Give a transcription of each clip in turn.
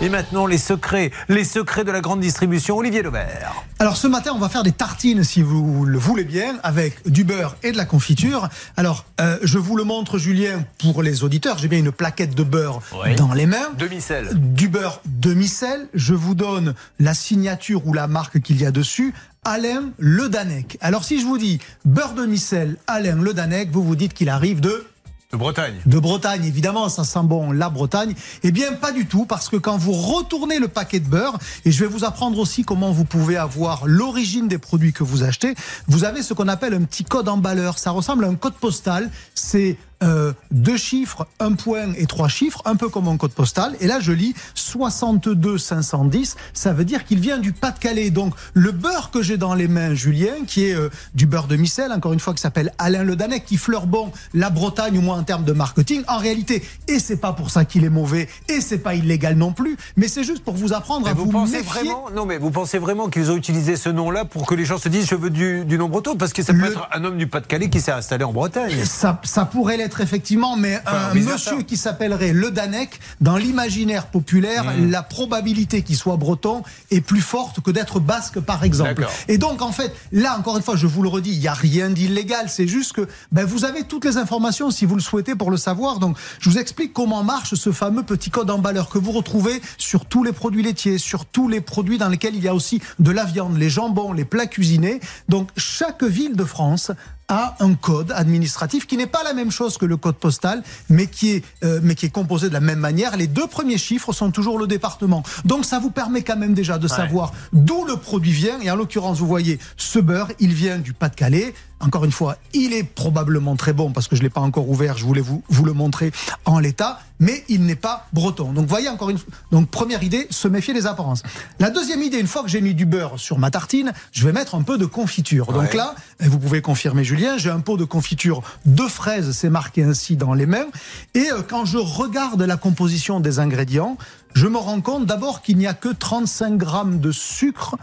Et maintenant, les secrets, les secrets de la grande distribution. Olivier Lebert. Alors ce matin, on va faire des tartines, si vous le voulez bien, avec du beurre et de la confiture. Alors, euh, je vous le montre, Julien, pour les auditeurs. J'ai bien une plaquette de beurre dans les mains. Demi-sel. Du beurre demi-sel. Je vous donne la signature ou la marque qu'il y a dessus. Alain Le Danec. Alors si je vous dis beurre demi-sel, Alain Le Danec, vous vous dites qu'il arrive de de Bretagne. De Bretagne, évidemment, ça sent bon la Bretagne. Eh bien, pas du tout, parce que quand vous retournez le paquet de beurre, et je vais vous apprendre aussi comment vous pouvez avoir l'origine des produits que vous achetez, vous avez ce qu'on appelle un petit code emballeur. Ça ressemble à un code postal. C'est euh, deux chiffres, un point et trois chiffres, un peu comme un code postal. Et là, je lis 62 510. Ça veut dire qu'il vient du Pas-de-Calais. Donc, le beurre que j'ai dans les mains, Julien, qui est euh, du beurre de micelle, encore une fois, qui s'appelle Alain Le Danec, qui fleure bon la Bretagne, au moins en termes de marketing. En réalité, et c'est pas pour ça qu'il est mauvais, et c'est pas illégal non plus, mais c'est juste pour vous apprendre à vous, pensez vraiment Non, mais vous pensez vraiment qu'ils ont utilisé ce nom-là pour que les gens se disent je veux du, du nom breton Parce que ça peut être un homme du Pas-de-Calais qui s'est installé en Bretagne. Ça, ça pourrait l'être effectivement, mais un monsieur qui s'appellerait Le Danec, dans l'imaginaire populaire, hmm. la probabilité qu'il soit breton est plus forte que d'être basque, par exemple. Et donc, en fait, là, encore une fois, je vous le redis, il n'y a rien d'illégal. C'est juste que ben, vous avez toutes les informations si vous le souhaitez pour le savoir. Donc, je vous explique comment marche ce fameux petit code emballeur que vous retrouvez sur tous les produits laitiers, sur tous les produits dans lesquels il y a aussi de la viande, les jambons, les plats cuisinés. Donc, chaque ville de France a un code administratif qui n'est pas la même chose que le code postal, mais qui est, euh, mais qui est composé de la même manière. Les deux premiers chiffres sont toujours le département. Donc ça vous permet quand même déjà de savoir d'où le produit vient. Et en l'occurrence, vous voyez, ce beurre, il vient du Pas-de-Calais. Encore une fois, il est probablement très bon parce que je ne l'ai pas encore ouvert, je voulais vous, vous le montrer en l'état, mais il n'est pas breton. Donc voyez encore une fois, donc première idée, se méfier des apparences. La deuxième idée, une fois que j'ai mis du beurre sur ma tartine, je vais mettre un peu de confiture. Donc là, vous pouvez confirmer Julien, j'ai un pot de confiture de fraises, c'est marqué ainsi dans les mains. Et euh, quand je regarde la composition des ingrédients, je me rends compte d'abord qu'il n'y a que 35 grammes de sucre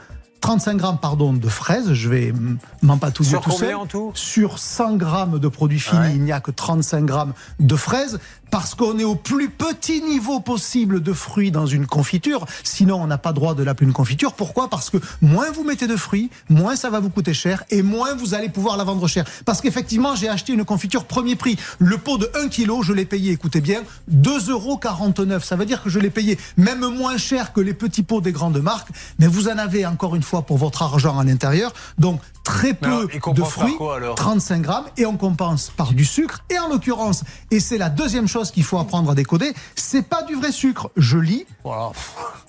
35 grammes pardon, de fraises, je vais m'empatouiller tout seul. en tout? Sur 100 grammes de produits finis, il n'y a que 35 grammes de fraises parce qu'on est au plus petit niveau possible de fruits dans une confiture. Sinon, on n'a pas droit de l'appeler une confiture. Pourquoi? Parce que moins vous mettez de fruits, moins ça va vous coûter cher et moins vous allez pouvoir la vendre cher. Parce qu'effectivement, j'ai acheté une confiture premier prix. Le pot de 1 kg, je l'ai payé, écoutez bien, 2,49 euros. Ça veut dire que je l'ai payé même moins cher que les petits pots des grandes marques. Mais vous en avez encore une fois pour votre argent à l'intérieur. Donc très peu de fruits, 35 grammes, et on compense par du sucre. Et en l'occurrence, et c'est la deuxième chose qu'il faut apprendre à décoder, c'est pas du vrai sucre. Je lis. Voilà.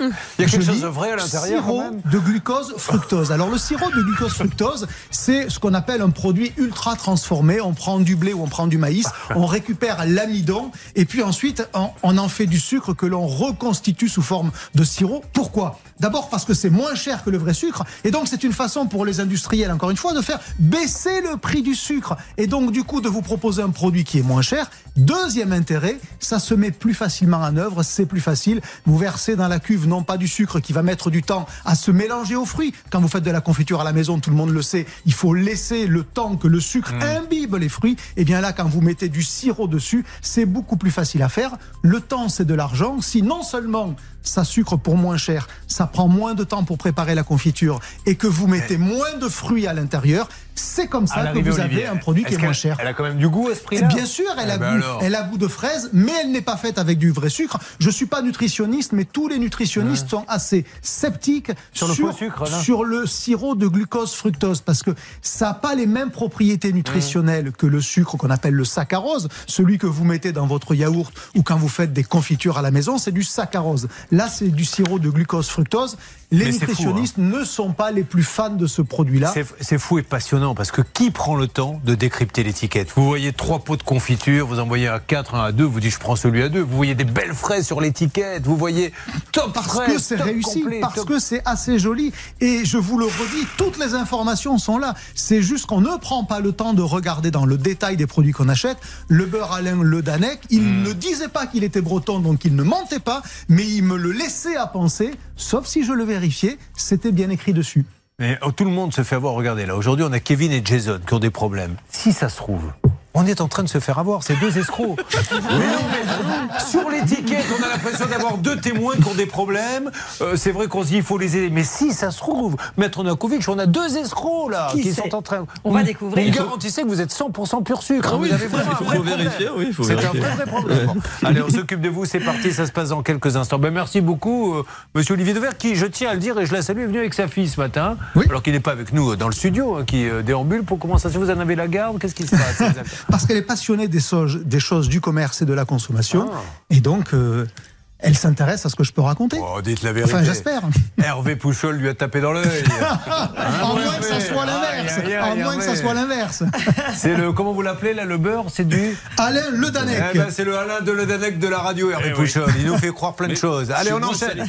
Il y a quelque chose de vrai à l'intérieur. Sirop de glucose fructose. Alors le sirop de glucose fructose, c'est ce qu'on appelle un produit ultra transformé. On prend du blé ou on prend du maïs, on récupère l'amidon et puis ensuite on en fait du sucre que l'on reconstitue sous forme de sirop. Pourquoi? D'abord parce que c'est moins cher que le vrai sucre et donc c'est une façon pour les industriels encore une fois de faire baisser le prix du sucre et donc du coup de vous proposer un produit qui est moins cher. Deuxième intérêt, ça se met plus facilement en œuvre, c'est plus facile. Vous versez dans la cuve non pas du sucre qui va mettre du temps à se mélanger aux fruits. Quand vous faites de la confiture à la maison, tout le monde le sait, il faut laisser le temps que le sucre mmh. imbibe les fruits. Et bien là, quand vous mettez du sirop dessus, c'est beaucoup plus facile à faire. Le temps, c'est de l'argent. Si non seulement ça sucre pour moins cher, ça prend moins de temps pour préparer la confiture et que vous mettez moins de fruits à l'intérieur, c'est comme ça que vous avez un produit qui est, moins cher. Elle a quand même du goût à ce prix Bien sûr, elle, a eh ben goût, elle a goût de fraise, mais elle n'est pas faite avec du vrai sucre. Je suis pas nutritionniste, mais tous les nutritionnistes sont assez sceptiques sur, le sucre, sur le sirop de glucose fructose parce que ça n'a pas les mêmes propriétés nutritionnelles que le sucre qu'on appelle le saccharose, celui que vous mettez dans votre yaourt ou quand vous faites des confitures à la maison, c'est du saccharose. Là, c'est du sirop de glucose fructose. Les nutritionnistes hein. ne sont pas les plus fans de ce produit-là. C'est fou et passionnant parce que qui prend le temps de décrypter l'étiquette? Vous voyez trois pots de confiture, vous en voyez un 4, un à 2, vous dites je prends celui à 2. Vous voyez des belles fraises sur l'étiquette, vous voyez top Parce que c'est réussi, parce que c'est assez joli. Et je vous le redis, toutes les informations sont là. C'est juste qu'on ne prend pas le temps de regarder dans le détail des produits qu'on achète. Le beurre Alain Le Danec, il hmm. ne disait pas qu'il était breton, donc il ne mentait pas, mais il me le laissait à penser, sauf si je le vérifiais, c'était bien écrit dessus. Mais oh, tout le monde se fait avoir. Regardez, là, aujourd'hui, on a Kevin et Jason qui ont des problèmes. Si ça se trouve, on est en train de se faire avoir, ces deux escrocs. mais non, mais sur l'étiquette on a l'impression d'avoir deux témoins qui ont des problèmes. Euh, c'est vrai qu'on se dit il faut les aider. Mais si ça se trouve, Maître Nakovic, on a deux escrocs là qui, sont en train. On va découvrir. Vous garantissez que vous êtes 100% pur sucre. Ah oui, il faut, vérifier. Oui, c'est un vrai, vrai problème. Allez, on s'occupe de vous. C'est parti. Ça se passe dans quelques instants. Ben, merci beaucoup, euh, Monsieur Olivier Dever, qui, je tiens à le dire et je la salue, est venu avec sa fille ce matin. Alors qu'il n'est pas avec nous dans le studio, hein, qui euh, déambule. Pour comment ça se Vous en avez la garde? Qu'est-ce qui se passe Parce qu'elle est passionnée des, des, choses du commerce et de la consommation. Ah. Et donc, euh, elle s'intéresse à ce que je peux raconter. Oh, dites la vérité. Enfin, j'espère. Hervé Pouchol lui a tapé dans l'œil. en moins que ça soit l'inverse. En moins que ça soit l'inverse. C'est le, comment vous l'appelez là, le beurre? C'est du. Alain Le Danec. Eh ben, c'est le Alain de Le Danec de la radio, Hervé eh Pouchol. Il nous fait croire plein de choses. Allez, on enchaîne.